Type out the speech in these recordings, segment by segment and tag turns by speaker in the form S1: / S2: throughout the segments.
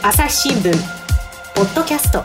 S1: 朝日新聞ポッドキャスト。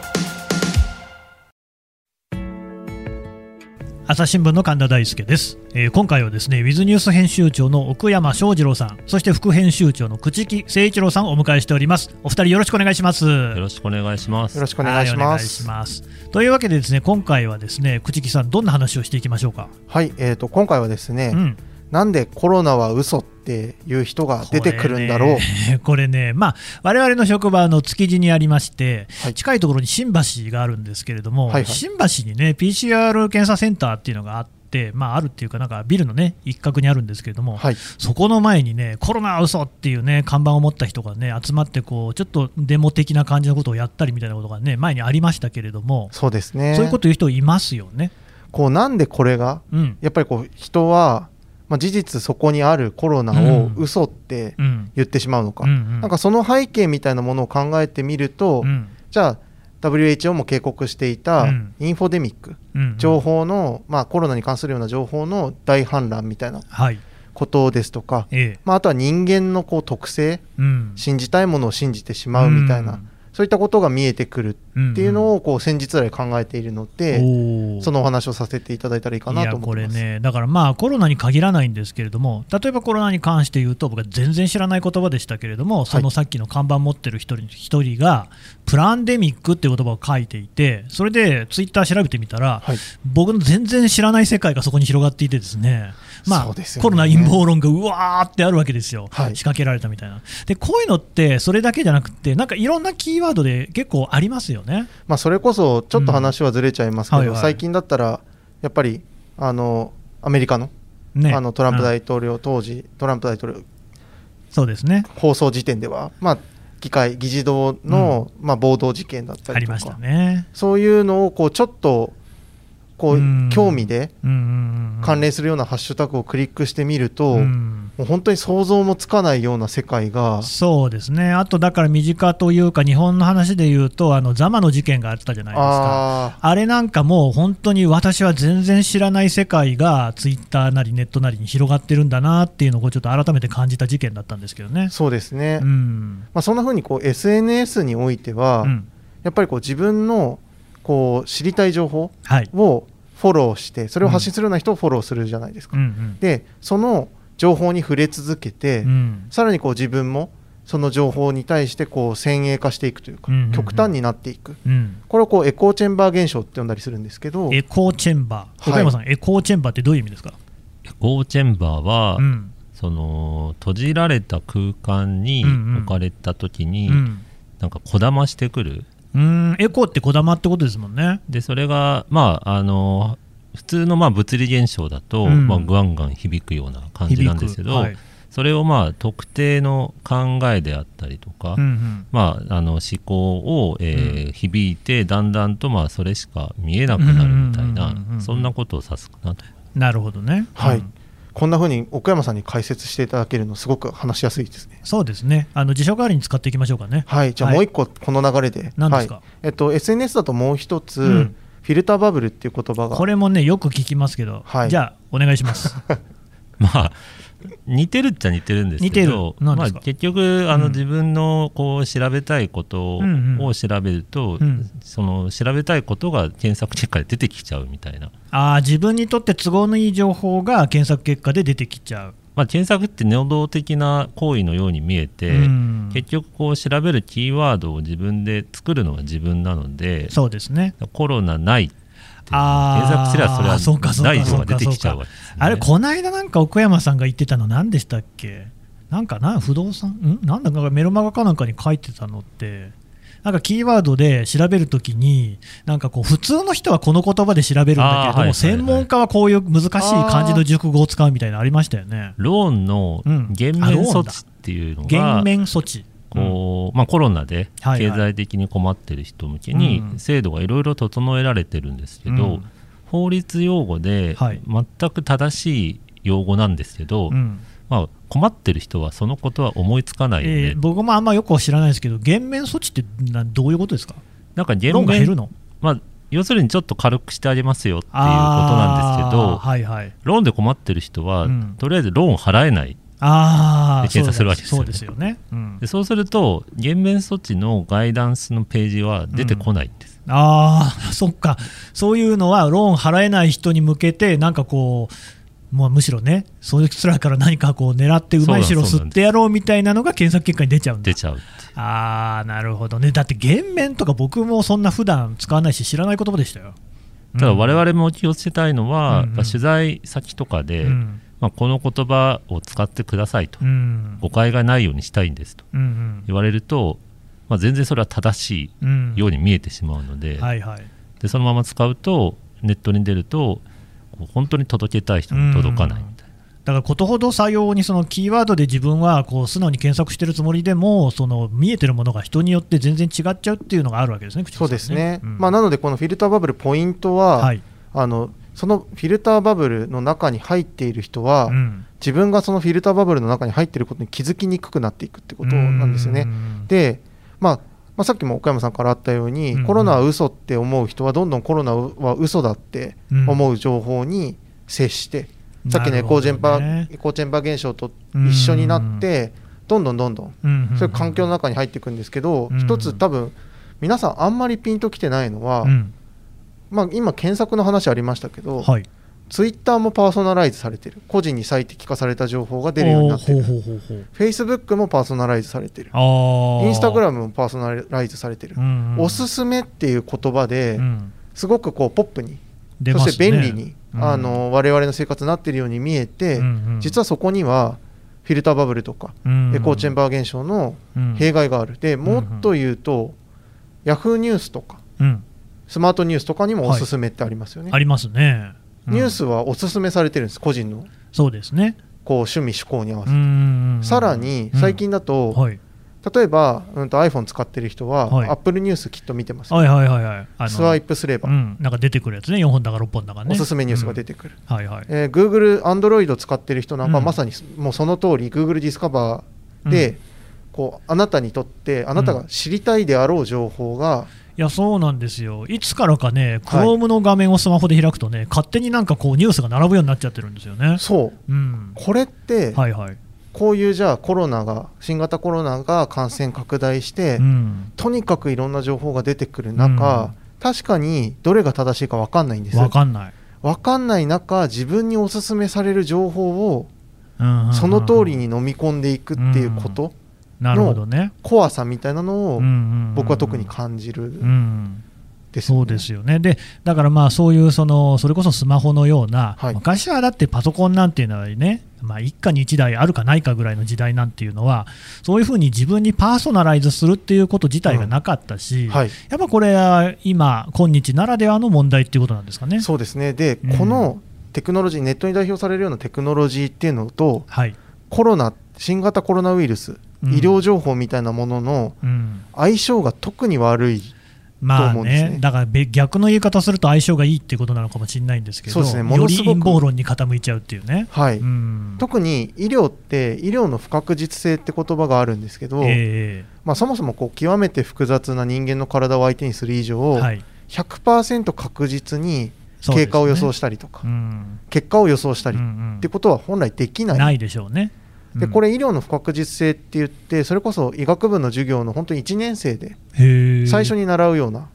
S2: 朝日新聞の神田大輔です、えー今回はですねウィズニュース編集長の奥山翔二郎さんそして副編集長の朽木誠一郎さんをお迎えしております。お二人よろしくお願いします。
S3: よろしくお願いします。
S4: よろしくお願いしま
S2: はいお願いし
S4: す。
S2: ます。というわけでですね今回はですね朽木さんどんな話をしていきましょうか、
S4: はい、えー、と今回はですね、
S2: うん。
S4: なんでコロナは嘘っていう人が出てくるんだろう。
S2: これね これね、まあ、我々の職場の築地にありまして、
S4: はい
S2: 近いところに新橋があるんですけれども、
S4: はいはい
S2: 新橋にね、PCR 検査センターっていうのがあって、まあ、あるっていうか、なんかビルのね、一角にあるんですけれども、
S4: はい、
S2: そこの前にね、コロナは嘘っていうね、看板を持った人がね、集まってこう、ちょっとデモ的な感じのことをやったりみたいなことがね、前にありましたけれども、
S4: そうですね。
S2: そういうこと言う人いますよね。
S4: こうなんでこれが？
S2: うん。
S4: やっぱりこう人は、まあ、事実そこにあるコロナを
S2: うん
S4: 嘘って
S2: うん。
S4: 言ってしまうのか、なんかその背景みたいなものを考えてみると、
S2: うん
S4: じゃあ WHO も警告していた
S2: うん
S4: インフォデミック、
S2: うん
S4: 情報の、まあ、コロナに関するような情報の大氾濫みたいな
S2: はい。
S4: ことですとか、
S2: ええ。
S4: まあ、あとは人間のこう特性
S2: うん。
S4: 信じたいものを信じてしまうみたいな、
S2: うん
S4: そういったことが見えてくるっていうの
S2: を
S4: をこう先日来考えているので、そのお話をさせていただいたらいいかなと思ってます。
S2: いやこれね、だからまあコロナに限らないんですけれども、例えばコロナに関して言うと、僕は全然知らない言葉でしたけれども、そのさっきの看板持ってる一人一人が、プランデミックっていう言葉を書いていて、それでツイッター調べてみたら、
S4: はい、
S2: 僕の全然知らない世界がそこに広がっていてですね。まあ
S4: ね。
S2: コロナ陰謀論がうわーってあるわけですよ、
S4: はい。
S2: 仕掛けられたみたいな。で、こういうのって、それだけじゃなくて、なんかいろんなキーワードで結構ありますよね。
S4: まあ、それこそちょっと話はずれちゃいますけど、
S2: うんはいはい
S4: 最近だったらやっぱりあのアメリカの,、
S2: ね
S4: あのトランプ
S2: うん
S4: 大統領、当時トランプ大統領
S2: そうですね。
S4: 放送時点では、まあ、議会議事堂の、まあ、暴動事件だったりとか
S2: ね。
S4: そういうのをこうちょっとこう、
S2: うん。
S4: 興味で関連するようなハッシュタグをクリックしてみると、
S2: うん。
S4: もう本当に想像もつかないような世界が
S2: そうですね、あとだから身近というか、日本の話で言うと、あのザマの事件があったじゃないですか。
S4: あ
S2: あれなんかもう本当に私は全然知らない世界がツイッターなりネットなりに広がってるんだなっていうのをちょっと改めて感じた事件だったんですけどね。
S4: ー。そうですね、
S2: うん。
S4: まあ、そんな風にこう SNS においては、
S2: うん。
S4: やっぱりこう自分のこう知りたい情報
S2: はい。
S4: をフォローしてそれを発信するような人をフォローするじゃないですか、
S2: うんうん。
S4: でその情報に触れ続けて、
S2: うん。
S4: さらにこう自分もその情報に対してこう先鋭化していくというか、
S2: うんうんうん。
S4: 極端になっていく。
S2: うん。
S4: これをこうエコーチェンバー現象って呼んだりするんですけど
S2: エコーチェンバー、
S4: はい。
S2: 岡山さん、エコーチェンバーってどういう意味ですか、
S3: エコーチェンバーは、
S2: うん。
S3: その閉じられた空間に
S2: うんうん。
S3: 置かれた時に、
S2: うん。
S3: なんかこだましてくる
S2: うん、エコーってこだまってことですもんね。
S3: でそれがまああの普通のまあ物理現象だと、
S2: うん。
S3: まあ、ガンガン響くような感じなんですけど、
S2: はい。
S3: それをまあ特定の考えであったりとか、
S2: うんうん。
S3: まあ、あの思考を、えー響いてだんだんとまあそれしか見えなくなるみたいなそんなことを指すかなと
S2: なるほどね。
S4: はい。
S2: うん
S4: こんな風に奥山さんに解説していただけるのすごく話しやすいですね。
S2: そうですね。あの辞書代わりに使っていきましょうかね。
S4: はいじゃあ
S2: はい。
S4: もう一個この流れで、
S2: 何ですか？
S4: はい。えっと、SNS だともう一つ、
S2: うん。
S4: フィルターバブルっていう言葉が。
S2: これもね、よく聞きますけど、
S4: はい。
S2: じゃあ、お願いします。
S3: まあ似てるっちゃ似てるんですけどまあ、結局あの、
S2: うん。
S3: 自分のこう調べたいこと
S2: うんうん。
S3: を調べると、
S2: うん。
S3: その調べたいことが検索結果で出てきちゃうみたいな、
S2: あー自分にとって都合のいい情報が検索結果で出てきちゃう。
S3: まあ、検索って能動的な行為のように見えて、
S2: うん。
S3: 結局こう調べるキーワードを自分で作るのは自分なので
S2: そうですね。
S3: コロナないって検索すればそれはない情報が出てきちゃうわけね、
S2: あれ、この間なんか奥山さんが言ってたの、何でしたっけ？なんかな、不動産？ん？なんだかメロマガかなんかに書いてたのって、なんかキーワードで調べるときに、なんかこう、普通の人はこの言葉で調べるんだけれども、専門家はこういう難しい漢字の熟語を使うみたいなのありましたよね。
S3: ローンの
S2: うん。
S3: 減免措置っていうのが、
S2: 減免措置。
S3: こうまあ、コロナで経済的に困ってる人向けに
S2: うん。
S3: 制度がいろいろ整えられてるんですけど、
S2: うん。
S3: 法律用語で
S2: はい。
S3: 全く正しい用語なんですけど、
S2: うん。
S3: まあ、困ってる人はそのことは思いつかないよね、
S2: えー僕もあんまよくは知らないですけど、減免措置ってなどういうことですか？
S3: なんか減免、
S2: の？
S3: まあ、要するにちょっと軽くしてあげますよっていうことなんですけど、
S2: はいはい。
S3: ローンで困ってる人は、
S2: うん。
S3: とりあえずローン払えない、
S2: あ
S3: 検査するわけですよ
S2: そうですよね、うん。
S3: でそうすると減免措置のガイダンスのページは出てこないんです、
S2: ああそっか。そういうのはローン払えない人に向けてなんかこうもうむしろねそういう人らから何かこう狙ってうまい白
S3: そうなんです
S2: 吸ってやろうみたいなのが検索結果に出ちゃうんだ。
S3: 出ちゃう
S2: ああなるほどね。だって減免とか僕もそんな普段使わないし知らない言葉でしたよ。
S3: ただ我々も気をつけたいのは、
S2: うんうん。
S3: 取材先とかで、
S2: うん
S3: まあ、この言葉を使ってくださいと、
S2: うん。
S3: 誤解がないようにしたいんですと。
S2: うん
S3: 言われると、まあ、全然それは正しいように見えてしまうので,、
S2: はいはい。
S3: でそのまま使うとネットに出ると本当に届けたい人に届かないみたいな、
S2: だからことほどさようにそのキーワードで自分はこう素直に検索してるつもりでもその見えてるものが人によって全然違っちゃうっていうのがあるわけですね、口
S4: そうですね、
S2: うん。
S4: まあ、なのでこのフィルターバブルポイントは、
S2: はい。
S4: あのそのフィルターバブルの中に入っている人は、
S2: うん。
S4: 自分がそのフィルターバブルの中に入っていることに気づきにくくなっていくってことなんですよね。
S2: うん。
S4: で、まあまあ、さっきも岡山さんからあったように、
S2: うん。うん
S4: コロナは嘘って思う人はどんどんコロナは嘘だって思う情報に接して、さっきのエコーチェンバ
S2: ね。
S4: エコーチェンバー現象と一緒になって、どんどんどんどん
S2: うん。うん。
S4: そういう環境の中に入っていくんですけど、
S2: うん。
S4: 一つ多分皆さんあんまりピンときてないのは、
S2: うん
S4: まあ、今検索の話ありましたけど、
S2: はい、
S4: ツイッターもパーソナライズされてる。個人に最適化された情報が出るようになってる。フェイスブックもパーソナライズされてる。インスタグラムもパーソナライズされてる、
S2: うんうん。
S4: おすすめっていう言葉で
S2: うん。
S4: すごくこうポップに、
S2: ね。
S4: そして便利に、
S2: うん。
S4: あの我々の生活になっているように見えて、
S2: うんうん。
S4: 実はそこにはフィルターバブルとか、
S2: うん
S4: エコーチェンバー現象の
S2: うん。
S4: 弊害がある。でもっと言うと、ヤフーニュースとか
S2: うん
S4: スマートニュースとかにもおすすめってありますよね、
S2: ありますね、うん。
S4: ニュースはおすすめされてるんです個人の。
S2: そうですね。
S4: こう趣味嗜好に合わせて、
S2: うん
S4: さらに最近だと、
S2: はい、
S4: 例えば、うん、と iPhone 使ってる人は、
S2: はい。
S4: Apple ニュースきっと見てますよ
S2: はいはいはいはい。あの
S4: スワイプすれば、
S2: うん、なんか出てくるやつね。4本だか6本だかね。
S4: おすすめニュースが出てくる、
S2: うんはいはい。
S4: えー Google、Android 使ってる人なんかは
S2: うん。
S4: まさにもうその通り Google ディスカバーで、
S2: うん。
S4: こうあなたにとってあなたが知りたいであろう情報が、
S2: いやそうなんですよ。いつからかね
S4: はい
S2: Chrome の画面をスマホで開くとね勝手になんかこうニュースが並ぶようになっちゃってるんですよね。
S4: そう。
S2: うん。
S4: これって、
S2: はいはい。
S4: こういうじゃあコロナが新型コロナが感染拡大して、
S2: うん。
S4: とにかくいろんな情報が出てくる中、
S2: うん。
S4: 確かにどれが正しいか分かんないんです。
S2: わかんない。
S4: 分かんない中自分におすすめされる情報を
S2: うんうんうん。
S4: その通りに飲み込んでいくっていうこと、
S2: なるほどね。
S4: 怖さみたいなのを
S2: うんうんうん
S4: 僕は特に感じる
S2: そうですよね。でだからまあそういうそのそれこそスマホのような、
S4: はい。
S2: 昔はだってパソコンなんていうのはね、まあ、一家に一台あるかないかぐらいの時代なんていうのはそういうふうに自分にパーソナライズするっていうこと自体がなかったし、
S4: はい。
S2: やっぱこれは今今日ならではの問題っていうことなんですかね。
S4: そうですね。で、
S2: うん。
S4: このテクノロジーネットに代表されるようなテクノロジーっていうのと
S2: はい
S4: コロナ新型コロナウイルス、
S2: うん。
S4: 医療情報みたいなものの
S2: うん。
S4: 相性が特に悪い
S2: まあ
S4: ね。
S2: ね、だからべ逆の言い方すると相性がいいっていうことなのかもしれないんですけど、
S4: そうですね。も
S2: より
S4: のすごく
S2: 陰謀論に傾いちゃうっていうね。
S4: はい、
S2: うん。
S4: 特に医療って医療の不確実性って言葉があるんですけど、
S2: え
S4: まあ、そもそもこう極めて複雑な人間の体を相手にする以
S2: え
S4: 上、
S2: はい、
S4: 100%確実に経過を予想したりとか、
S2: うん。
S4: 結果を予想したりってことは本来できない、
S2: ないでしょうね。
S4: でこれ医療の不確実性って言ってそれこそ医学部の授業の本当に1年生で最初に習うような。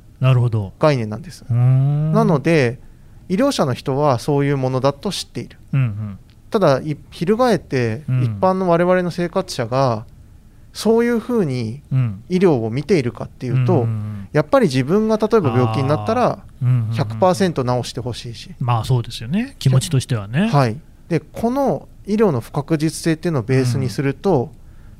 S4: 概念なんです、なの、で医療者の人はそういうものだと知っている。
S2: うんうん。
S4: ただい翻って
S2: うん。
S4: 一般の我々の生活者がそういうふうに
S2: うん、
S4: 医療を見ているかっていうと、
S2: ん
S4: やっぱり自分が例えば病気になったら
S2: うんうんうん。
S4: 100%治してほしいし、
S2: まあそうですよね、気持ちとしてはね。
S4: はい、でこの医療の不確実性っていうのをベースにすると、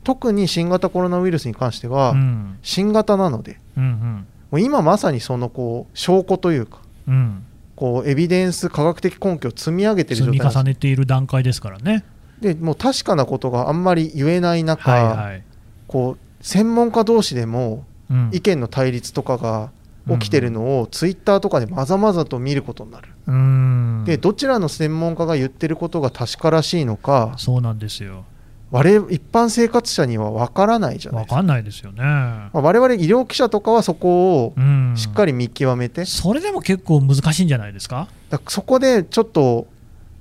S4: 特に新型コロナウイルスに関しては、
S2: うん。
S4: 新型なので
S2: うん
S4: もう今まさにそのこう証拠というか
S2: うん。うん、
S4: こうエビデンス科学的根拠を積み上げてる状
S2: 積み
S4: 態
S2: 重ねている段階ですからね。
S4: すでもう確かなことがあんまり言えない中、
S2: はいはい。
S4: こう専門家同士でも
S2: うん。
S4: 意見の対立とかが起きてるのをツイッターとかでまざまざと見ることになる。
S2: うん
S4: でどちらの専門家が言ってることが確からしいのか
S2: そうなんですよ。
S4: 我々一般生活者には分からないじゃないですか。
S2: わかんないですよね。
S4: まあ、我々医療記者とかはそこを
S2: うん
S4: しっかり見極めて、
S2: それでも結構難しいんじゃないですか？
S4: だからそこでちょっと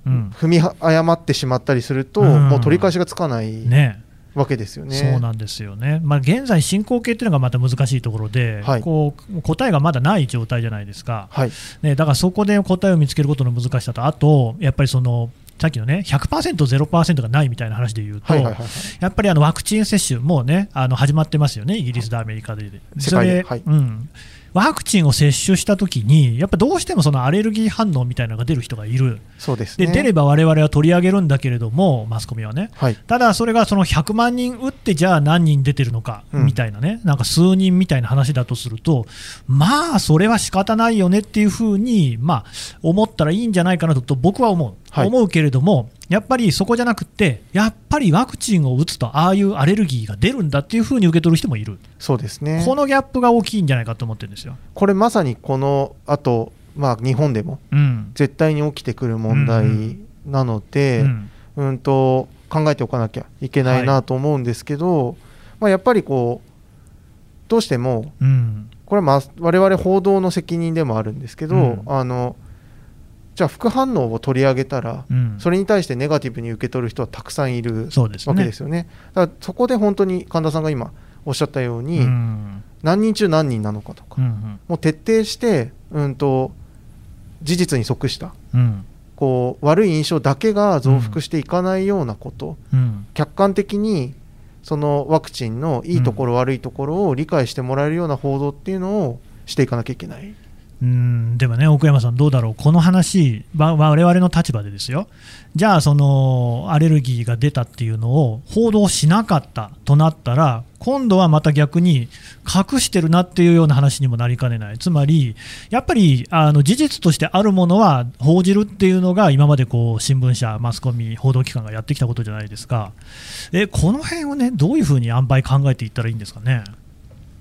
S2: うん
S4: 踏み誤ってしまったりすると、
S2: うん
S4: もう取り返しがつかない
S2: ね
S4: わけですよね。
S2: そうなんですよね、まあ、現在、進行形っていうのがまた難しいところで、
S4: はい。
S2: こう答えがまだない状態じゃないですか、
S4: はい、
S2: ね、だからそこで答えを見つけることの難しさと、あと、やっぱりそのさっきのね、100%、0%がないみたいな話で言うと、
S4: はいはいはいはい。
S2: やっぱりあのワクチン接種、もうね、あの始まってますよね、イギリスで、アメリカで。それ
S4: はい。
S2: うんワクチンを接種したときに、やっぱどうしてもそのアレルギー反応みたいなのが出る人がいる、で
S4: そうですね。
S2: 出れば我々は取り上げるんだけれども、マスコミはね、
S4: はい、
S2: ただそれがその100万人打って、じゃあ何人出てるのか
S4: うん。
S2: みたいなね、なんか数人みたいな話だとすると、まあ、それは仕方ないよねっていうふうに、まあ、思ったらいいんじゃないかなとと僕は思う、
S4: はい。
S2: 思うけれども、やっぱりそこじゃなくて、やっぱりワクチンを打つと、ああいうアレルギーが出るんだっていうふうに受け取る人もいる、
S4: そうですね。
S2: このギャップが大きいんじゃないかと思ってるんですよ。
S4: これまさにこの後、まあ日本でも
S2: うん。
S4: 絶対に起きてくる問題なので、
S2: うん。
S4: うんと考えておかなきゃいけないなと思うんですけど、まあ、やっぱりこうどうしても
S2: うん。
S4: これはまあ我々報道の責任でもあるんですけど、
S2: うん。
S4: あのじゃあ副反応を取り上げたら、
S2: うん。
S4: それに対してネガティブに受け取る人はたくさんいるわけですよね。だからそこで本当に神田さんが今おっしゃったように、
S2: うん。
S4: 何人中何人なのかとか、
S2: うん
S4: もう徹底して、うん、と事実に即した
S2: うん。
S4: こう悪い印象だけが増幅していかないようなこと、
S2: うん。
S4: 客観的にそのワクチンのいいところ、悪いところを理解してもらえるような報道っていうのをしていかなきゃいけない。
S2: うんでもね、奥山さん、どうだろう、この話、わ我々の立場でですよ、じゃあ、そのアレルギーが出たっていうのを報道しなかったとなったら、今度はまた逆に隠してるなっていうような話にもなりかねない、つまり、やっぱりあの事実としてあるものは報じるっていうのが、今までこう新聞社、マスコミ、報道機関がやってきたことじゃないですか、えこの辺をね、どういうふうに塩梅考えていったらいいんですかね？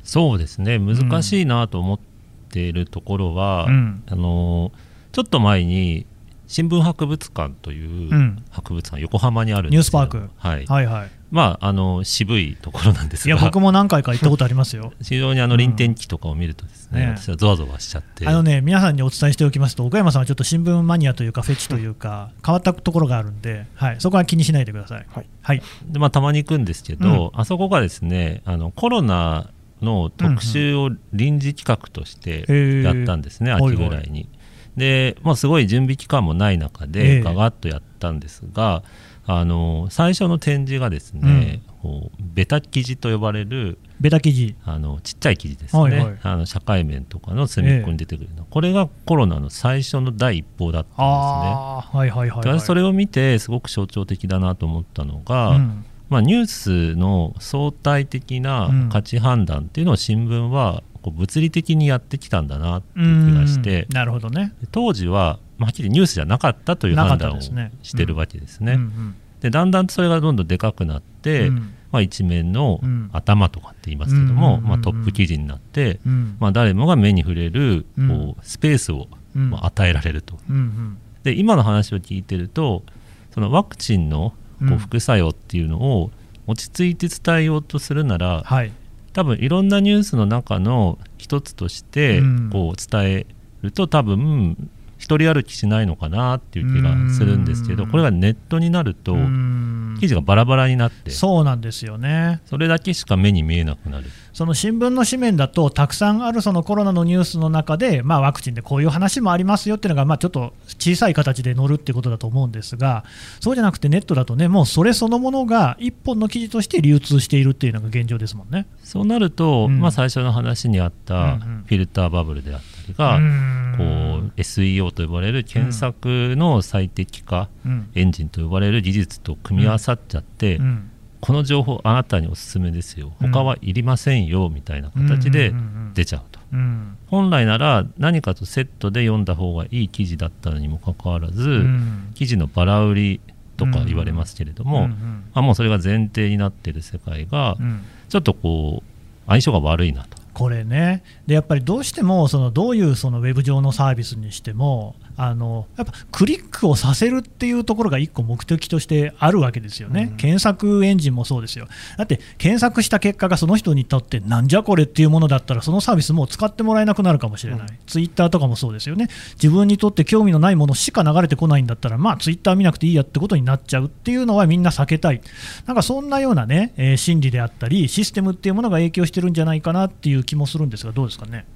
S3: そうですね。難しいなと思っているところは、
S2: うん。
S3: あのちょっと前に新聞博物館といううん。博物館、横浜にあるんですけど
S2: ニュースパーク。
S3: はい。
S2: はいはい、
S3: まああの渋いところなんですが。
S2: いや僕も何回か行ったことありますよ。
S3: 非常にあの臨転機とかを見るとですね、
S2: ね
S3: 私はゾワゾワしちゃって。
S2: あのね、皆さんにお伝えしておきますと、岡山さんはちょっと新聞マニアというか、フェチというか、変わったところがあるんで、はい、そこは気にしないでください。
S4: はい。
S2: はい、
S3: でまあ、たまに行くんですけど、あそこがですねあのコロナの特集を臨時企画としてやったんですね、
S2: はいはい
S3: 秋ぐらいに。で、まあ、すごい準備期間もない中
S2: ええ。
S3: でガガッとやったんですが、あの最初の展示がですね、こうベタ記事と呼ばれる
S2: ベタ記事、
S3: あのちっちゃい記事ですね、
S2: はいはい。
S3: あの社会面とかの隅っこに出てくるの、これがコロナの最初の第一報だったんですね。
S2: はいはいはい、はい。
S3: それを見てすごく象徴的だなと思ったのが、
S2: うん
S3: まあ、ニュースの相対的な価値判断っていうのを新聞はこう物理的にやってきたんだなっていう気がして
S2: うん。なるほどね。
S3: で当時は、まあ、はっきりニュースじゃなかったという判断をしてるわけですね。
S2: うん。
S3: でだんだんそれがどんどんでかくなって、
S2: うん。
S3: まあ、一面の
S2: うん。
S3: 頭とかって言いますけども、
S2: うん。
S3: まあ、トップ記事になって、
S2: うん。
S3: まあ、誰もが目に触れる
S2: うん。
S3: こうスペースを
S2: うん。
S3: まあ与えられると。で今の話を聞いてるとそのワクチンのこ
S2: う
S3: 副作用っていうのを落ち着いて伝えようとするなら、
S2: はい、
S3: 多分いろんなニュースの中の一つとして
S2: うん。
S3: こう伝えると多分一人歩きしないのかなっていう気がするんですけど
S2: うん。
S3: これがネットになると
S2: うん。
S3: 記事がバラバラになって
S2: そうなんですよね。
S3: それだけしか目に見えなくなる。
S2: その新聞の紙面だと、たくさんあるそのコロナのニュースの中で、まあ、ワクチンでこういう話もありますよっていうのが、まあ、ちょっと小さい形で載るっていうことだと思うんですが、そうじゃなくてネットだとね、もうそれそのものが一本の記事として流通しているっていうのが現状ですもんね。
S3: そうなると、
S2: うん。
S3: まあ、最初の話にあっ
S2: うん
S3: た
S2: うん。
S3: フィルターバブルであったりが、
S2: うん
S3: こう SEO と呼ばれる検索の最適化、
S2: うん。
S3: エンジンと呼ばれる技術と組み合わさっちゃって、
S2: うん。
S3: この情報あなたにおすすめですよ。
S2: うん。
S3: 他はいりませんよみたいな形で出ちゃうと、
S2: うん。
S3: 本来なら何かとセットで読んだ方がいい記事だったのにもかかわらず、
S2: うん。
S3: 記事のバラ売りとか言われますけれども、もうそれが前提になっている世界が
S2: うん。
S3: ちょっとこう相性が悪いなと
S2: これね、でやっぱりどうしてもそのどういうそのウェブ上のサービスにしても、あのやっぱクリックをさせるっていうところが一個目的としてあるわけですよね、
S4: うん。
S2: 検索エンジンもそうですよ、だって検索した結果がその人にとってなんじゃこれっていうものだったら、そのサービスもう使ってもらえなくなるかもしれない、
S4: うん。
S2: ツイッターとかもそうですよね、自分にとって興味のないものしか流れてこないんだったら、まあツイッター見なくていいやってことになっちゃうっていうのはみんな避けたい、なんかそんなようなね、えー心理であったり、システムっていうものが影響してるんじゃないかなっていう気もするんですが、どうですかね？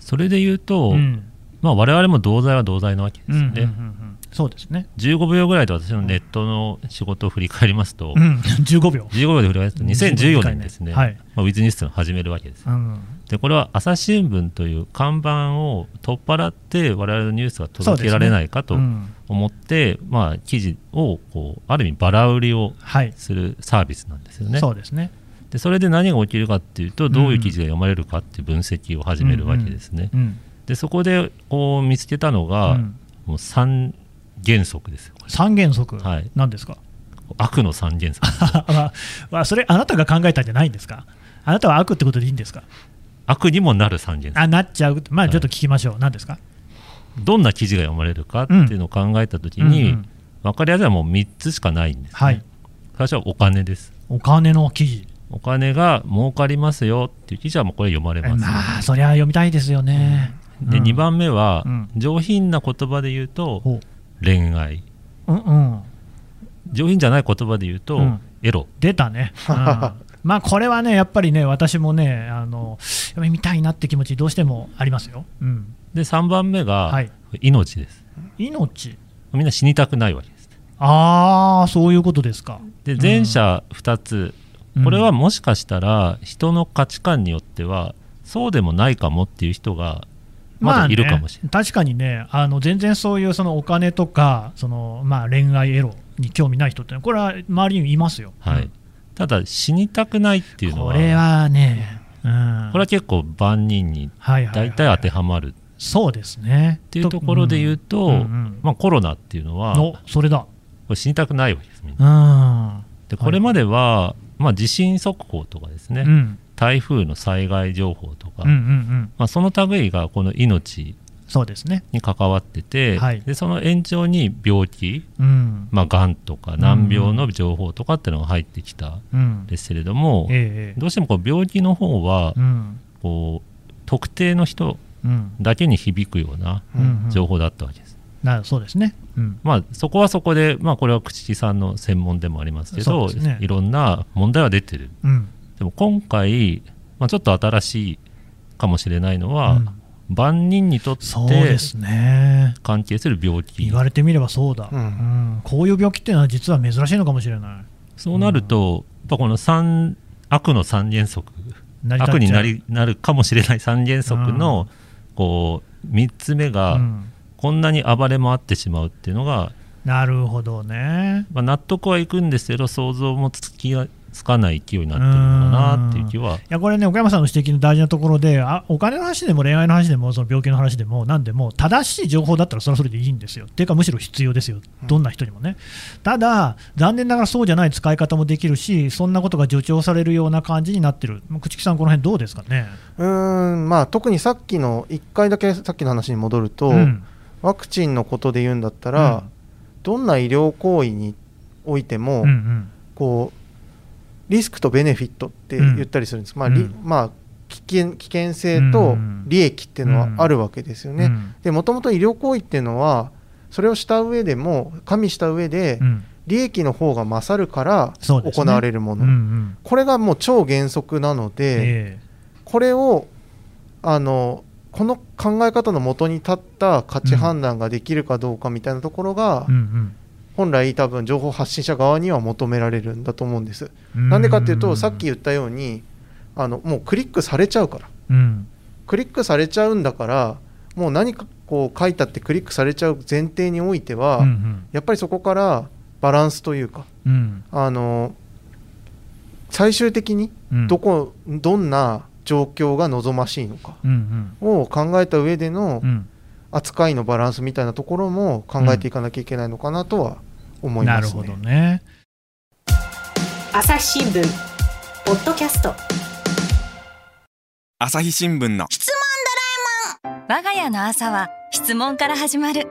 S3: それで言うと、
S2: うん
S3: まあ、我々も同罪は同罪なわけですね、
S2: うんうんうんうんそうですね、
S3: 15秒ぐらいで私のネットの仕事を振り返りますと、
S2: うん、15秒。
S3: 15秒で振り返ると2014年ですね、
S2: はい
S3: まあ、ウィズニュースを始めるわけです。
S2: うん
S3: でこれは朝日新聞という看板を取っ払って我々のニュースが届けられないかと
S2: うん
S3: 思って、まあ、記事をこうある意味バラ売りを
S2: はい、
S3: するサービスなんですよね。
S2: そうですね。
S3: でそれで何が起きるかっていうとどういう記事が読まれるかっていう分析を始めるわけですね。
S2: うん
S3: でそこでこう見つけたのが、
S2: うん。
S3: もう3原則ですよ。
S2: 三原則、
S3: はい。
S2: なんですか？
S3: 悪の3原則。
S2: ああそれ、あなたが考えたんじゃないんですか？あなたは悪ってことでいいんですか？
S3: 悪にもなる3原則。
S2: あなっちゃう、まあ、ちょっと聞きましょう、何ですか？
S3: どんな記事が読まれるかっていうのを考えたときに、
S2: うんうん。
S3: 分かりやすいのはもう3つしかないんです、ね。
S2: はい、
S3: 最初はお金です。
S2: お金の記事、
S3: お金が儲かりますよっていう記事はもうこれ読まれます。
S2: まあ、そりゃ読みたいですよね。
S3: で、
S2: うん
S3: 2番目は、
S2: うん
S3: 上品な言葉で言うと
S2: ほ
S3: 恋愛。
S2: う、うんうん、
S3: 上品じゃない言葉で言うと、
S2: うん
S3: エロ。
S2: 出たね。うんまあこれはね、やっぱりね、私もね、あの読みたいなって気持ち、どうしてもありますよ。うん、
S3: で、3番目が、
S2: はい
S3: 命です。
S2: 命、
S3: みんな死にたくないわけです。
S2: ああ、そういうことですか。
S3: で、前者2つ、
S2: うん
S3: これはもしかしたら人の価値観によってはそうでもないかもっていう人がまだいるかもしれない。
S2: ね、確かにね、あの全然そういうそのお金とか、そのまあ、恋愛エロに興味ない人って、これは周りにいますよ。
S3: はい、ただ死にたくないっていうのは
S2: これはね、うん、
S3: これは結構万人に
S2: はいはいはい
S3: 大体当てはまるっ
S2: そうですね。
S3: ていうところで言うと、
S2: うんうん
S3: まあ、コロナっていうのはこ
S2: おそれだ。
S3: れ死にたくないわけですみんな
S2: うん。
S3: でこれまでは、まあ、地震速報とかですね、
S2: うん
S3: 台風の災害情報とか、
S2: うんうんうん。
S3: まあ、その類がこの命
S2: そうですね。
S3: に関わってて、
S2: はい
S3: でその延長に病気、
S2: うん。
S3: まあ、がんとか難病の情報とかっていうのが入ってきたん
S2: うん。
S3: ですけれども、
S2: ええ
S3: どうしてもこう病気の方は
S2: うん。
S3: こう特定の人
S2: うん。
S3: だけに響くような
S2: うん
S3: 情報だったわけです。
S2: なそうですね。うん。
S3: まあ、そこはそこで、まあ、これは朽木さんの専門でもありますけど
S2: すね
S3: いろんな問題は出てる
S2: うん。
S3: でも今回、まあ、ちょっと新しいかもしれないのは、
S2: うん。
S3: 万人にとっ
S2: そうで
S3: て
S2: すね。
S3: 関係する病気。
S2: 言われてみればそうだ、
S4: う
S2: うん。んこういう病気っていうのは実は珍しいのかもしれない。
S3: そうなると、やっぱこの三悪の三原則悪になりなるかもしれない三原則の、こう3つ目が、
S2: うん。
S3: こんなに暴れ回ってしまうっていうのが、
S2: なるほどね。
S3: まあ、納得はいくんですけど想像もつきがつかない勢いになってるのかなっていう気は。
S2: いやこれね、岡山さんの指摘の大事なところで、あお金の話でも恋愛の話でも、その病気の話でも、なんでも、正しい情報だったらそれはそれでいいんですよ。っていうか、むしろ必要ですよ、どんな人にもね。ただ、残念ながらそうじゃない使い方もできるし、そんなことが助長されるような感じになってる、朽木さん、この辺どうですかね？
S4: うーんまあ特にさっきの1回だけさっきの話に戻ると、
S2: うん
S4: ワクチンのことで言うんだったら、
S2: うん
S4: どんな医療行為においても、
S2: うんうん
S4: こうリスクとベネフィットって言ったりするんです、まあり
S2: うん。
S4: まあ、危険危険性と利益っていうのはあるわけですよね。
S2: うん。
S4: でもともと医療行為っていうのはそれをした上でも加味した上で
S2: うん。
S4: 利益の方が勝るから行われるもの、
S2: うんうん。
S4: これがもう超原則なので、
S2: え
S4: これをあのこの考え方のもとに立った価値判断ができるかどうかみたいなところが、
S2: えうん
S4: 本来多分情報発信者側には求められるんだと思うんです。
S2: うん。
S4: なんでかっていうとさっき言ったようにあのもうクリックされちゃうから。
S2: うん。
S4: クリックされちゃうんだからもう何かこう書いたってクリックされちゃう前提においては、
S2: うんうん。
S4: やっぱりそこからバランスというか
S2: うん。
S4: あの最終的に
S2: うん。
S4: どこ、どんな状況が望ましいのかを考えた上での
S2: うん
S4: 扱いのバランスみたいなところも考えていかなきゃいけないのかなとは思いますね。
S2: なるほどね。
S1: 朝日新聞。ポッドキャスト。
S5: 朝日新聞の。
S6: 質問ドラえもん。
S7: 我が家の朝は質問から始まる。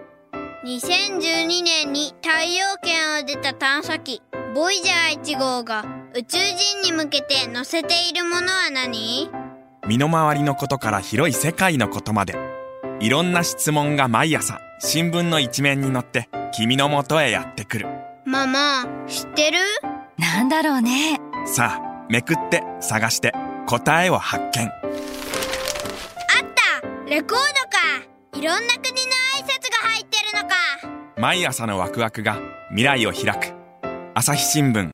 S6: 2012年に太陽圏を出た探査機ボイジャー1号が宇宙人に向けて載せているものは何？
S5: 身の回りのことから広い世界のことまでいろんな質問が毎朝新聞の一面に載って君のもとへやってくる。
S6: ママ知ってる？
S7: なんだろうね。
S5: さあめくって探して答えを発見。
S6: あった！レコードか！いろんな国の挨拶が入ってるのか！
S5: 毎朝のワクワクが未来を開く。朝日新聞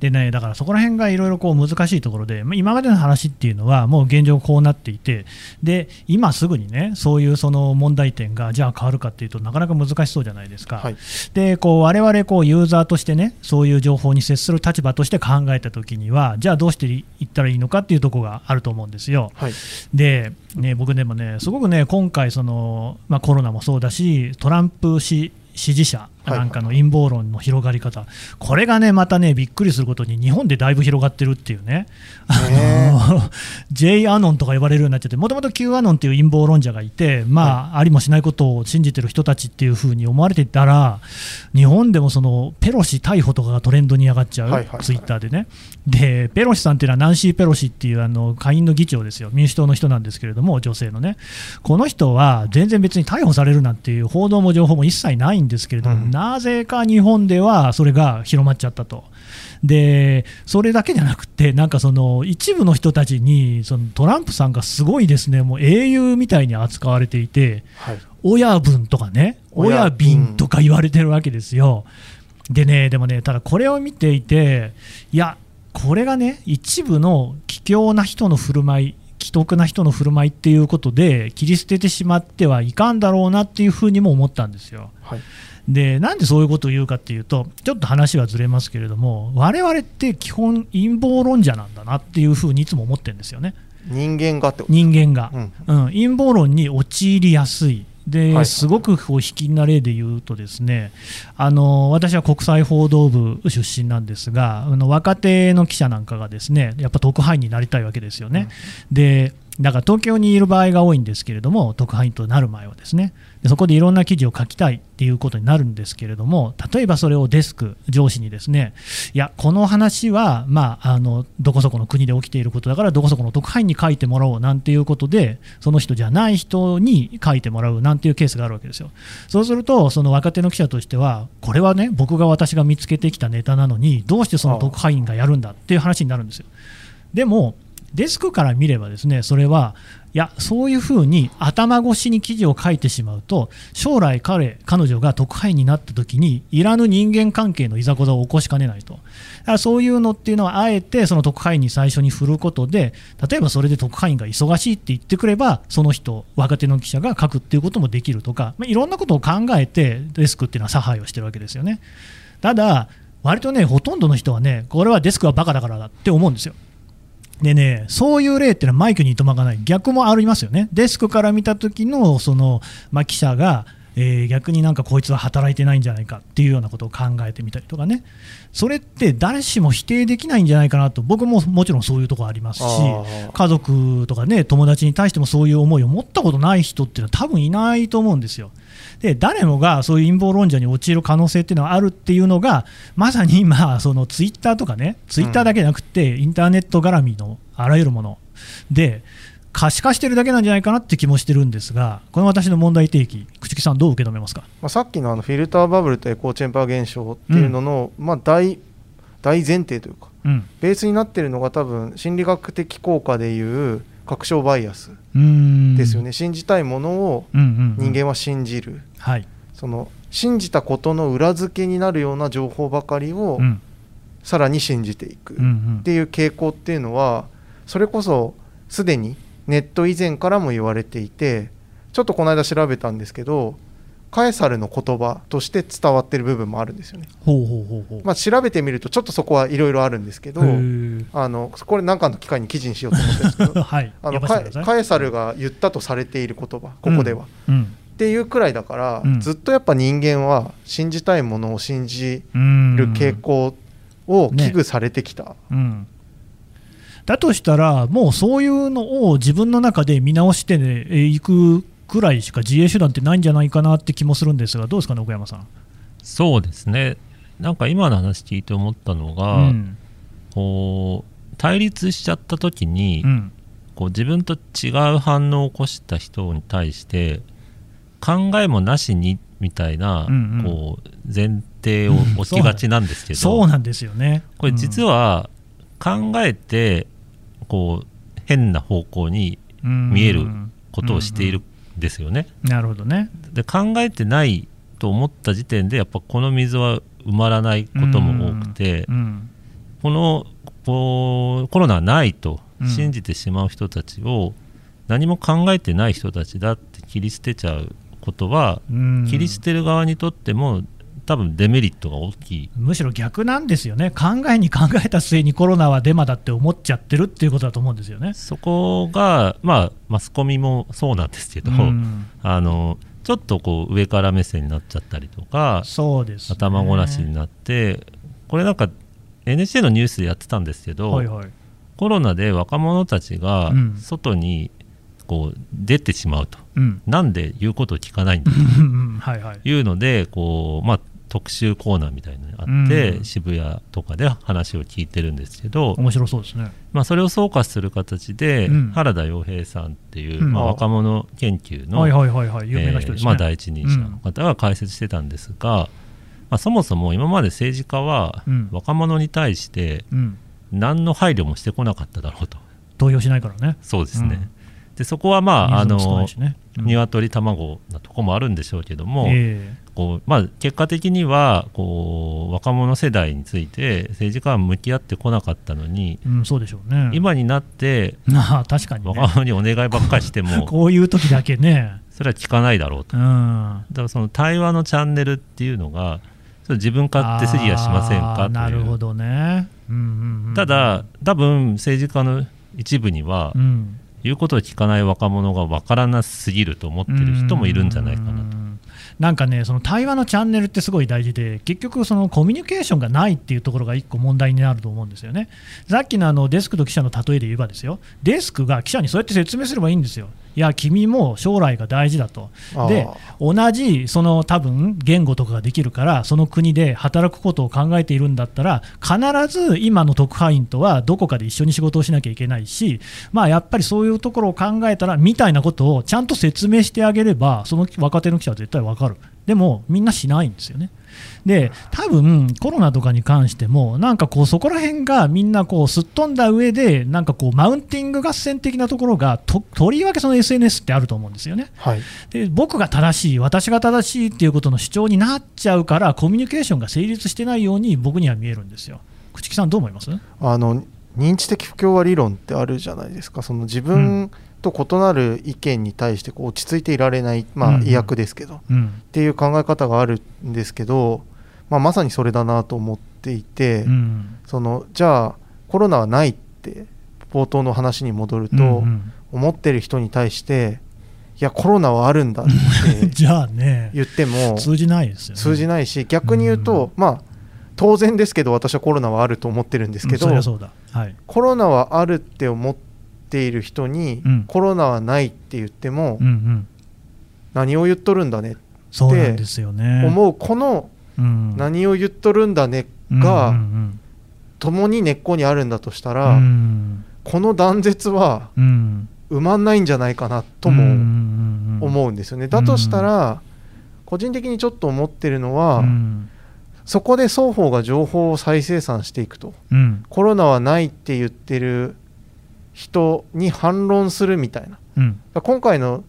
S2: でね、だからそこら辺がいろいろこう難しいところで、まあ今までの話っていうのは、もう現状こうなっていて、で今すぐにね、そういうその問題点がじゃあ変わるかっていうとなかなか難しそうじゃないですか。
S4: はい
S2: でこう我々こうユーザーとしてね、そういう情報に接する立場として考えたときには、じゃあどうしていったらいいのかっていうところがあると思うんですよ。
S4: はい
S2: で、ね、僕でもね、すごくね、今回その、まあ、コロナもそうだし、トランプ氏支持者なんかの陰謀論の広がり方、これがね、またね、びっくりすることに、日本でだいぶ広がってるっていうね、
S4: ね
S2: あの J アノンとか呼ばれるようになっちゃって、もともと Q アノンっていう陰謀論者がいて、まあ、ありもしないことを信じてる人たちっていうふうに思われていたら、日本でもそのペロシ逮捕とかがトレンドに上がっちゃう、ツイッターでね。で、ペロシさんっていうのはナンシー・ペロシっていうあの下院の議長ですよ、民主党の人なんですけれども、女性のね、この人は全然別に逮捕されるなんていう報道も情報も一切ないんですけれども、
S4: うん
S2: なぜか日本ではそれが広まっちゃったと。でそれだけじゃなくて、なんかその一部の人たちにそのトランプさんがすごいですね、もう英雄みたいに扱われていて、
S4: はい
S2: 親分とかね、
S4: 親
S2: 親瓶とか言われてるわけですよ。でね、でもね、ただこれを見ていて、いや、これがね、一部の卑怯な人の振る舞い、既得な人の振る舞いっていうことで、切り捨ててしまってはいかんだろうなっていうふうにも思ったんですよ。
S4: はい
S2: でなんでそういうことを言うかっていうと、ちょっと話はずれますけれども、我々って基本、陰謀論者なんだなっていうふうにいつも思ってるんですよね。
S4: 人間がって
S2: 人間が、
S4: うん
S2: うん、陰謀論に陥りやすい。で
S4: はい。はい
S2: すごくこう引きな例で言うとですねあの私は国際報道部出身なんですがあの若手の記者なんかがですねやっぱ特派員になりたいわけですよね、でだから東京にいる場合が多いんですけれども特派員となる前はですね。でそこでいろんな記事を書きたいっていうことになるんですけれども例えばそれをデスク上司にですねいやこの話は、まあ、あのどこそこの国で起きていることだからどこそこの特派員に書いてもらおうなんていうことでその人じゃない人に書いてもらうなんていうケースがあるわけですよ。そうするとその若手の記者としてはこれはね僕が私が見つけてきたネタなのにどうしてその特派員がやるんだっていう話になるんですよ。でもデスクから見ればですねそれはいやそういうふうに頭越しに記事を書いてしまうと将来彼彼女が特派員になった時にいらぬ人間関係のいざこざを起こしかねないと。だからそういうのっていうのはあえてその特派員に最初に振ることで例えばそれで特派員が忙しいって言ってくればその人若手の記者が書くっていうこともできるとか、まあ、いろんなことを考えてデスクっていうのは差配をしてるわけですよね。ただ割とねほとんどの人はねこれはデスクはバカだからだって思うんですよ。でね、そういう例っていうのはマイクにいとまがない、逆もありますよね、デスクから見た時のその、まあ、記者が、えー逆になんかこいつは働いてないんじゃないかっていうようなことを考えてみたりとかね、それって誰しも否定できないんじゃないかなと、僕ももちろんそういうところありますし家族とかね、友達に対してもそういう思いを持ったことない人っていうのは多分いないと思うんですよ。で誰もがそういう陰謀論者に陥る可能性っていうのはあるっていうのがまさに今そのツイッターとかねツイッターだけじゃなくて、インターネット絡みのあらゆるもの。で可視化してるだけなんじゃないかなって気もしてるんですがこの私の問題提起朽木さんどう受け止めますか？
S4: まあ、さっきのあのフィルターバブルとエコーチェンバー現象っていうのの、まあ、大大前提というか
S2: うん。
S4: ベースになってるのが多分心理学的効果でいう確証バイアスですよね、信じたいものを
S2: うんうんうん。
S4: 人間は信じる、
S2: はい、
S4: その信じたことの裏付けになるような情報ばかりを
S2: うん。
S4: さらに信じていく
S2: うんうん。
S4: っていう傾向っていうのはそれこそすでにネット以前からも言われていてちょっとこの間調べたんですけどカエサルの言葉として伝わってる部分もあるんですよね。
S2: ほうほうほうほう、
S4: まあ、調べてみるとちょっとそこはいろいろあるんですけどあのこれ何かの機会に記事にしようと思っんですけど
S2: はい。
S4: あのカエサルが言ったとされている言葉ここでは、
S2: うん
S4: っていうくらいだから、
S2: うん。
S4: ずっとやっぱ人間は信じたいものを信じ
S2: うん
S4: る傾向を危惧されてきた、
S2: うん、だとしたら、もうそういうのを自分の中で見直してい、ね、くくらいしか自衛手段ってないんじゃないかなって気もするんですが、どうですかね、奥山さん。
S3: そうですね、なんか今の話聞いて思ったのが、うん、こう対立しちゃった時に、うん、こう自分と違う反応を起こした人に対して考えもなしにみたいな、うんうん、こう前提を置きがちなんですけど、
S2: そうなんですよね。
S3: これ実は考えてこう変な方向に見えることをしているんですよね。
S2: なるほどね。
S3: で考えてないと思った時点でやっぱこの水は埋まらないことも多くて、このこコロナはないと信じてしまう人たちを何も考えてない人たちだって切り捨てちゃうことは、切り捨てる側にとっても多分デメリットが大きい。
S2: むしろ逆なんですよね、考えに考えた末にコロナはデマだって思っちゃってるっていうことだと思うんですよね。
S3: そこが、まあ、マスコミもそうなんですけど、あのちょっとこう上から目線になっちゃったりとか、
S2: そうです、
S3: ね、頭ごなしになって、これなんか NHK のニュースでやってたんですけど、はいはい、コロナで若者たちが外にこう出てしまうと、うん、なんで言うことを聞かないんだと。いうのでこう、まあ、特集コーナーみたいなのがあって、うん、渋谷とかで話を聞いてるんですけど
S2: 面白そうですね、
S3: まあ、それを総括する形で、うん、原田洋平さんっていう、まあ、若者研究の第一人者の方が解説してたんですが、まあ、そもそも今まで政治家は若者に対して何の配慮もしてこなかっただろうと。
S2: 投票しないからね。
S3: そうですね、でそこはまあ、あの、ねうん、鶏卵なとこもあるんでしょうけども、えー、こうまあ、結果的にはこう若者世代について政治家は向き合ってこなかったのに、
S2: うん、そうでしょうね。
S3: 今になって
S2: あ確かに、
S3: ね、若者にお願いばっかりしても
S2: こういう時だけね。
S3: それは聞かないだろうと、うん、だからその対話のチャンネルっていうのが自分勝手すぎやしませんかという。
S2: なるほどね、
S3: うんうんうん、ただ多分政治家の一部には、うん言うことを聞かない若者が分からなすぎると思ってる人もいるんじゃないかなと。
S2: なんかね、その対話のチャンネルってすごい大事で、結局、そのコミュニケーションがないっていうところが1個問題になると思うんですよね。さっきのあのデスクと記者の例えで言えばですよ、デスクが記者にそうやって説明すればいいんですよ。いや、君も将来が大事だと、で同じその多分言語とかができるから、その国で働くことを考えているんだったら、必ず今の特派員とはどこかで一緒に仕事をしなきゃいけないし、まあ、やっぱりそういうところを考えたら、みたいなことをちゃんと説明してあげれば、その若手の記者は絶対分かる。でもみんなしないんですよね。で多分コロナとかに関してもなんかこうそこら辺がみんなこうすっ飛んだ上でなんかこうマウンティング合戦的なところがととりわけその SNS ってあると思うんですよね、はい、で僕が正しい私が正しいっていうことの主張になっちゃうからコミュニケーションが成立してないように僕には見えるんですよ。朽木さんどう思います？
S4: あの認知的不協和理論ってあるじゃないですか。その自分、うんと異なる意見に対してこう落ち着いていられない、まあ、意訳ですけど、うん、っていう考え方があるんですけど、まあ、まさにそれだなと思っていて、うん、そのじゃあコロナはないって冒頭の話に戻ると、うんうん、思ってる人に対していやコロナはあるんだって
S2: じゃあね
S4: 言っても
S2: 通じないですよ、
S4: ね、通じないし逆に言うと、まあ当然ですけど私はコロナはあると思ってるんですけど、はい、コロナはあるって思ってている人に、うん、コロナはないって言っても、うんうん、何を言っとるんだねって思うこの、何を言っとるんだねが、共に根っこにあるんだとしたら、この断絶は埋まんないんじゃないかなとも思うんですよね。だとしたら個人的にちょっと思ってるのは、そこで双方が情報を再生産していくと、うん、コロナはないって言ってる人に反論するみたいな、うん、今回の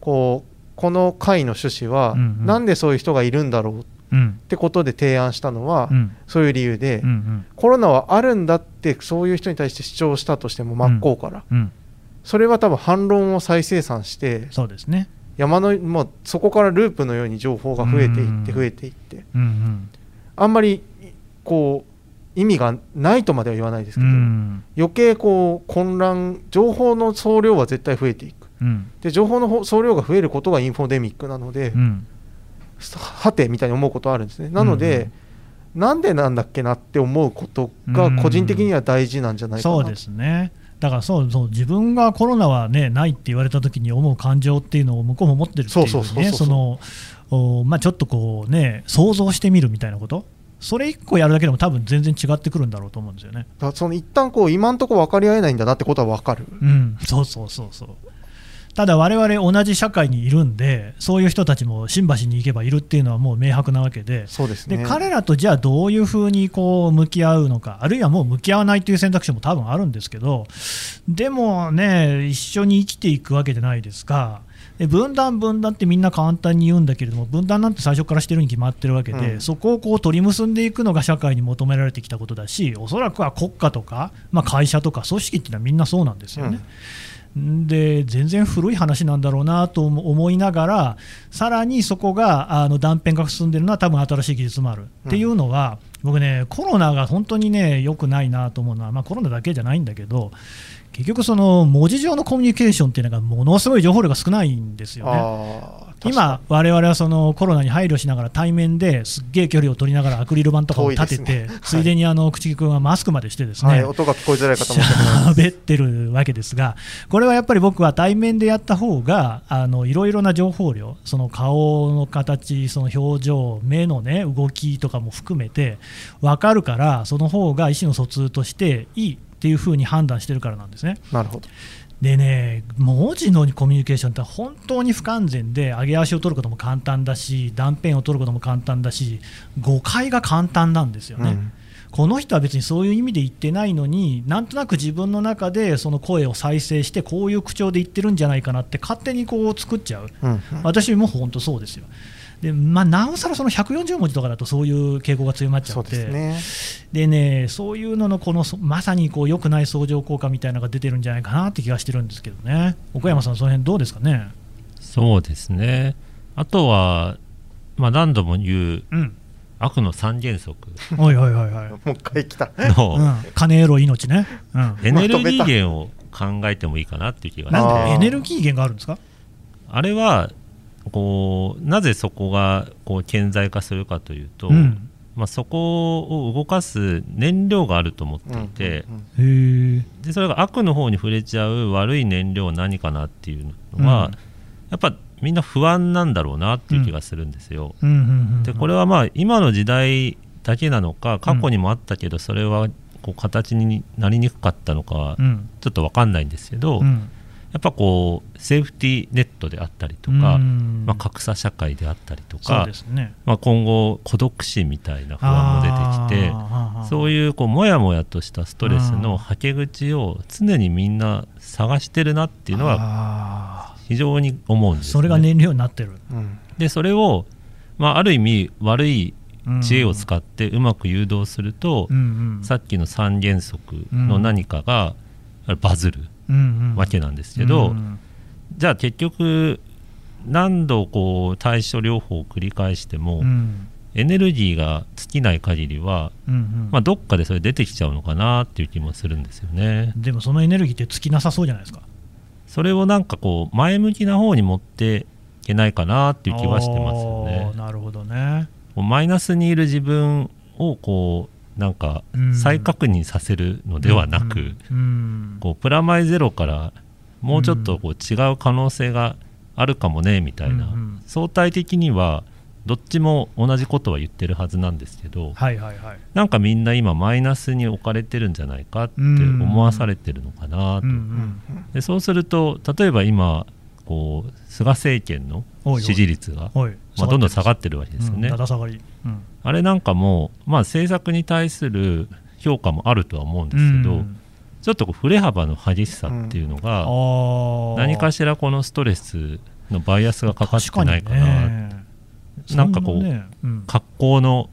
S4: こうこの会の趣旨は、うんうん、なんでそういう人がいるんだろうってことで提案したのは、うん、そういう理由で、うんうん、コロナはあるんだってそういう人に対して主張したとしても真っ向から、うん、それは多分反論を再生産して
S2: そうですね。
S4: 山のもうそこからループのように情報が増えていって増えていって、うんうん、あんまりこう意味がないとまでは言わないですけど、うん、余計こう混乱情報の総量は絶対増えていく、うん、で情報の総量が増えることがインフォデミックなので、うん、はてみたいに思うことあるんですね。なので、なんでなんだっけなって思うことが個人的には大事なんじゃないかな。
S2: そうですね。だからそうそう自分がコロナは、ね、ないって言われた時に思う感情っていうのを向こうも持ってるっていうねそのおまあちょっとこうね想像してみるみたいなことそれ一個やるだけでも多分全然違ってくるんだろうと思うんですよね。
S4: だその一旦こう今んとこ分かり合えないんだなってことは分かる
S2: うん、そうそうそうそう。ただ我々同じ社会にいるんでそういう人たちも新橋に行けばいるっていうのはもう明白なわけで
S4: そうですね
S2: で彼らとじゃあどういうふうにこう向き合うのかあるいはもう向き合わないという選択肢も多分あるんですけどでもね一緒に生きていくわけじゃないですか。で分断、分断ってみんな簡単に言うんだけれども分断なんて最初からしてるに決まってるわけで、
S4: うん
S2: そこをこう取り結んでいくのが社会に求められてきたことだしおそらくは国家とか、まあ、会社とか組織っていうのはみんなそうなんですよね。で全然古い話なんだろうなと思いながらさらにそこがあの断片が進んでるのは多分新しい技術もある、っていうのは僕ねコロナが本当にね良くないなと思うのは、まあ、コロナだけじゃないんだけど結局その文字上のコミュニケーションっていうのがものすごい情報量が少ないんですよね。今、我々はそのコロナに配慮しながら対面ですっげえ距離を取りながらアクリル板とかを立てて、
S4: 遠い
S2: ついでにあの口木君はマスクまでしてですね、
S4: はい、音が聞こえづらい方もいると思います。
S2: 喋ってるわけですが、これはやっぱり僕は対面でやった方があのいろいろな情報量、その顔の形、その表情、目の、ね、動きとかも含めて分かるから、その方が意思の疎通としていいっていうふうに判断してるからなんですね。
S4: なるほど。
S2: でね、文字のコミュニケーションって本当に不完全で、上げ足を取ることも簡単だし、断片を取ることも簡単だし、誤解が簡単なんですよね。
S4: うん。
S2: この人は別にそういう意味で言ってないのになんとなく自分の中でその声を再生してこういう口調で言ってるんじゃないかなって勝手にこう作っちゃう。
S4: うんうん。
S2: 私も本当そうですよで、まあ、なおさらその140文字とかだとそういう傾向が強まっちゃ
S4: そう
S2: って
S4: ですね。
S2: でねそういうののこのそまさにこう良くない相乗効果みたいなのが出てるんじゃないかなって気がしてるんですけどね。岡山さんその辺どうですかね？
S3: そうですね。あとは、まあ、何度も言う
S2: うん。
S3: 悪の三原則。
S2: おいおいおいおい、
S4: もう一回来た。
S3: の。
S2: うん、金エロ命ね、うん、
S3: エネルギー源を考えてもいいかなっていう気がして。
S2: なん
S4: あー
S2: でエネルギー源があるんですか？
S3: あれはこうなぜそこがこう顕在化するかというと、
S2: うん。
S3: まあ、そこを動かす燃料があると思っていて、
S4: うんうん
S3: でそれが悪の方に触れちゃう悪い燃料は何かなっていうのは、
S2: うん。
S3: やっぱみんな不安なんだろうなっていう気がするんですよ。でこれはまあ今の時代だけなのか過去にもあったけどそれはこう形になりにくかったのかちょっと分かんないんですけど、
S2: うん
S3: やっぱこうセーフティーネットであったりとか、
S2: うん。
S3: まあ、格差社会であったりとか
S2: ですね。
S3: まあ、今後孤独死みたいな不安も出てきてそう
S2: う
S3: いうこうもやもやとしたストレスのはけ口を常にみんな探してるなっていうのは
S2: は
S3: 非常に思うんです、ね、
S2: それが燃料になってる、
S4: うん。
S3: でそれを、まあ、ある意味悪い
S2: うん
S3: 知恵を使ってうまく誘導すると、
S2: うんうん。
S3: さっきの三原則の何かがバズる。
S2: うんうん
S3: わけなんですけど、
S2: うん
S3: じゃあ結局何度こう対処療法を繰り返しても、
S2: うん。
S3: エネルギーが尽きない限りは、
S2: うんうん。
S3: まあ、どっかでそれ出てきちゃうのかなっていう気もするんですよね。
S2: でもそのエネルギーって尽きなさそうじゃないですか。
S3: それをなんかこう前向きな方に持っていけないかなっていう気はしてますよね。
S2: なるほどね。
S3: マイナスにいる自分をこうなんか
S2: うん。
S3: 再確認させるのではなく、こうプラマイゼロからもうちょっとこう違う可能性があるかもねみたいな、相対的にはどっちも同じことは言ってるはずなんですけど、
S2: は
S3: なんかみんな今マイナスに置かれてるんじゃないかって思わされてるのかなと、でそうすると例えば今こう菅政権の支持率がまあ、どんどん下が
S2: っ
S3: ってるわけ
S2: て
S3: ですよね、
S2: だだ下がり。うん
S3: あれなんかも、まあ、政策に対する評価もあるとは思うんですけど、
S2: うん。
S3: ちょっとこう振れ幅の激しさっていうのが、
S2: あー。
S3: 何かしらこのストレスのバイアスがかかってないかな
S2: ね。
S3: なんかこう
S2: そねうん。
S3: 格好の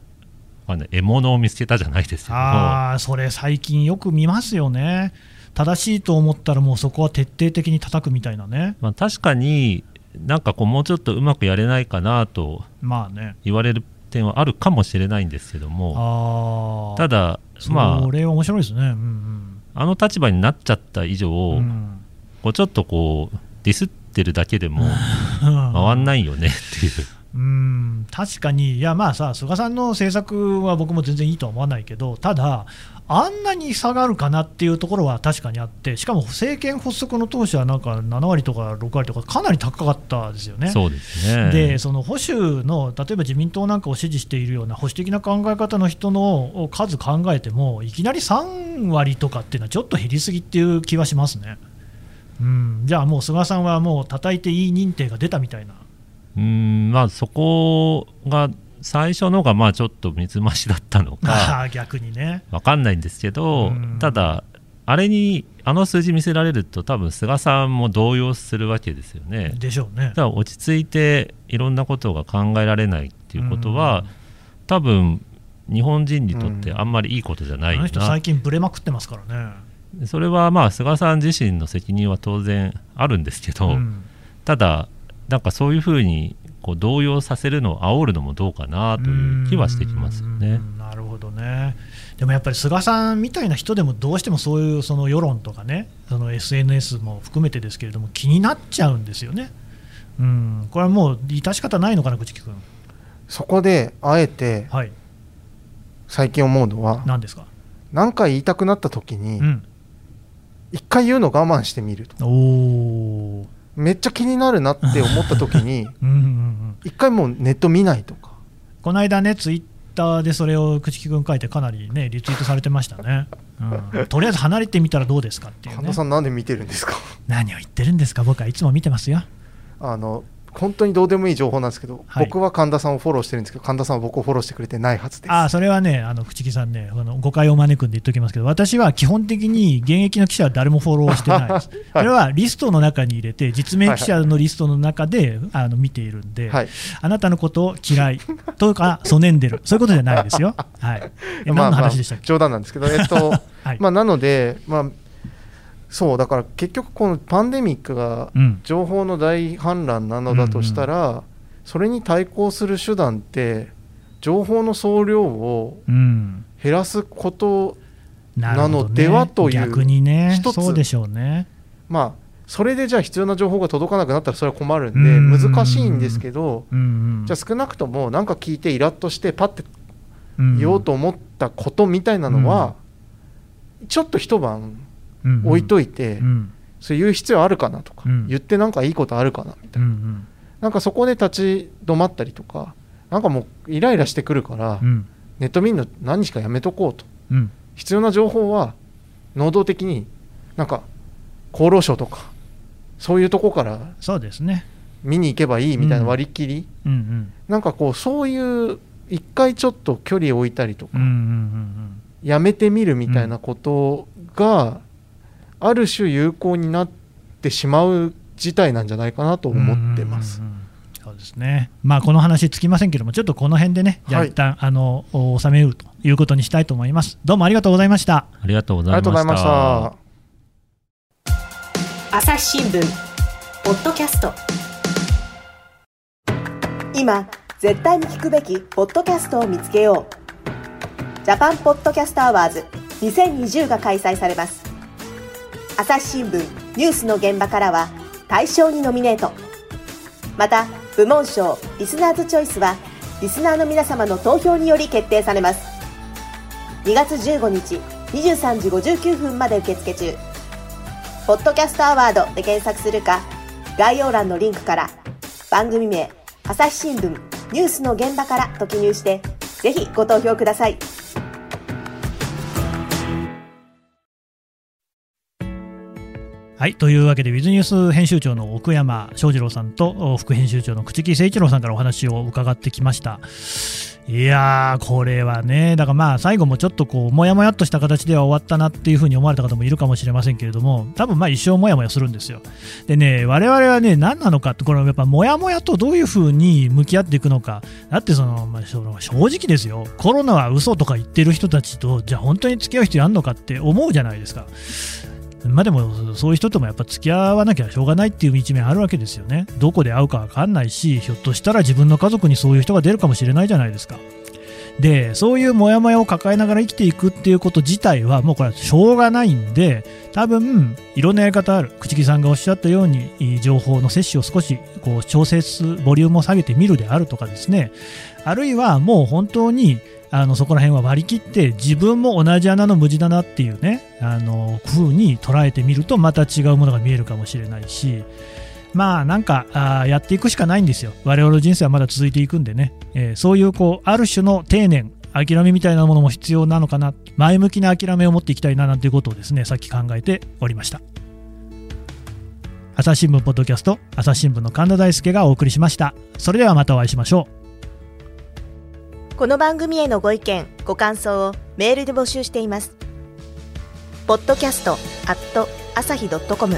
S3: あの獲物を見つけたじゃないですけど。
S2: ああそれ最近よく見ますよね。正しいと思ったらもうそこは徹底的に叩くみたいなね。
S3: まあ、確かになんかこうもうちょっとうまくやれないかなと
S2: まあね。
S3: 言われる点はあるかもしれないんですけども
S2: ああ
S3: ただま
S2: それは面白いですね。うん
S3: ああの立場になっちゃった以上、
S2: うんうん。
S3: こうちょっとこうディスってるだけでも 回んないよねっていう
S2: うん確かに、いやまあさ、菅さんの政策は僕も全然いいとは思わないけど、ただ、あんなに下がるかなっていうところは確かにあって、しかも政権発足の当初はなんか7割とか6割とか、かなり高かったですよね。
S3: そうですね
S2: でその保守の、例えば自民党なんかを支持しているような保守的な考え方の人の数考えても、いきなり3割とかっていうのは、ちょっと減りすぎっていう気はしますね。うん、じゃあもう菅さんはもう叩いていい認定が出たみたいな。
S3: うんまあそこが最初のがまあちょっと水増しだったのか
S2: 逆にね
S3: 分かんないんですけどただあれにあの数字見せられると多分菅さんも動揺するわけですよね。
S2: でしょうね。だ
S3: から落ち着いていろんなことが考えられないっていうことは多分日本人にとってあんまりいいことじゃないな、
S2: あの人最近ぶれまくってますから
S3: ね。それはまあ菅さん自身の責任は当然あるんですけど、ただなんかそういうふうにこう動揺させるのを煽るのもどうかなという気はしてきますよね。
S2: なるほどねでもやっぱり菅さんみたいな人でもどうしてもそういうその世論とかねその SNS も含めてですけれども気になっちゃうんですよね。うんこれはもう致し方ないのかな朽木君。
S4: そこであえて、はい、最近思うのは
S2: 何ですか？
S4: 何か言いたくなった時に、うん、一回言うの我慢してみると。おめっちゃ気になるなって思った時に 一回もうネット見ないとか。
S2: この間ねツイッターでそれを朽木君書いてかなりねリツイートされてましたね、うん、とりあえず離れてみたらどうですかっていう、ね、
S4: 神田さんなんで見てるんですか？
S2: 何を言ってるんですか僕はいつも見てますよ。
S4: あの本当にどうでもいい情報なんですけど、はい、僕は神田さんをフォローしてるんですけど、神田さんは僕をフォローしてくれてないはずです。
S2: あそれはね、あの口木さんね、あの誤解を招くんで言っておきますけど、私は基本的に現役の記者は誰もフォローしてないです、はい、それはリストの中に入れて、実名記者のリストの中で、はい。はい、あの見ているんで、はい、あなたのことを嫌いとか、そねんでる、そういうことじゃないですよ。はい、何の話でしたっけ、
S4: まあ、まあ、冗談なんですけど、えっと まあ、なので、まあ、そうだから結局このパンデミックが情報の大氾濫なのだとしたら、うん、それに対抗する手段って情報の総量を減らすことなのではという、
S2: 逆にね。そうでしょうね。
S4: まあそれでじゃあ必要な情報が届かなくなったらそれは困るんで難しいんですけど、じゃあ少なくとも何か聞いてイラッとしてパッて言おうと思ったことみたいなのは、ちょっと一晩置いといて、うん、そういう必要あるかなとか、うん、言ってなんかいいことあるかなみたいな、うんうん、なんかそこで立ち止まったりとかなんかもうイライラしてくるから、うん、ネット見るの何日かやめとこうと、必要な情報は能動的になんか厚労省とかそういうとこから
S2: そうですね。
S4: 見に行けばいいみたいな割り切り、うんうん。うん、なんかこうそういう一回ちょっと距離を置いたりとか、うんうんうんうん、やめてみるみたいなことが、ある種有効になってしまう事態なんじゃないかなと思ってます。
S2: そうですね、まあ、この話つきませんけども、ちょっとこの辺でね、じゃあ一旦、はい、あの収めるということにしたいと思います。どうもありがとうございました。
S3: ありがとうございました。
S1: 朝日新聞ポッドキャスト
S8: 今絶対に聞くべきポッドキャストを見つけようジャパンポッドキャストアワーズ2020が開催されます朝日新聞ニュースの現場からは大賞にノミネート。また部門賞リスナーズチョイスはリスナーの皆様の投票により決定されます。2月15日23時59分まで受付中。ポッドキャストアワードで検索するか概要欄のリンクから番組名朝日新聞ニュースの現場からと記入してぜひご投票ください。
S2: はいというわけで、ウィズニュース編集長の奥山翔二郎さんと副編集長の朽木誠一郎さんからお話を伺ってきました。いやー、これはね、だからまあ最後もちょっとこう、もやもやっとした形では終わったなっていうふうに思われた方もいるかもしれませんけれども、多分まあ一生もやもやするんですよ。でね、我々はね、何なのかって、これはやっぱもやもやとどういうふうに向き合っていくのか、だってその、まあ、正直ですよ、コロナは嘘とか言ってる人たちと、じゃあ本当に付き合う人やんのかって思うじゃないですか。まあでもそういう人ともやっぱ付き合わなきゃしょうがないっていう一面あるわけですよね。どこで会うか分かんないし、ひょっとしたら自分の家族にそういう人が出るかもしれないじゃないですか。でそういうモヤモヤを抱えながら生きていくっていうこと自体はもうこれはしょうがないんで多分いろんなやり方ある。口木さんがおっしゃったように情報の摂取を少しこう調節ボリュームを下げてみるであるとかですね。あるいはもう本当にあのそこら辺は割り切って自分も同じ穴の無地だなっていうねあの風に捉えてみるとまた違うものが見えるかもしれないしまあなんかあやっていくしかないんですよ。我々の人生はまだ続いていくんでね、えー、そういうこうある種の定年諦めみたいなものも必要なのかな。前向きな諦めを持っていきたいななんていうことをですねさっき考えておりました。朝日新聞ポッドキャスト朝日新聞の神田大輔がお送りしました。それではまたお会いしましょう。
S8: この番組へのご意見ご感想をメールで募集しています。podcast at 朝日 .com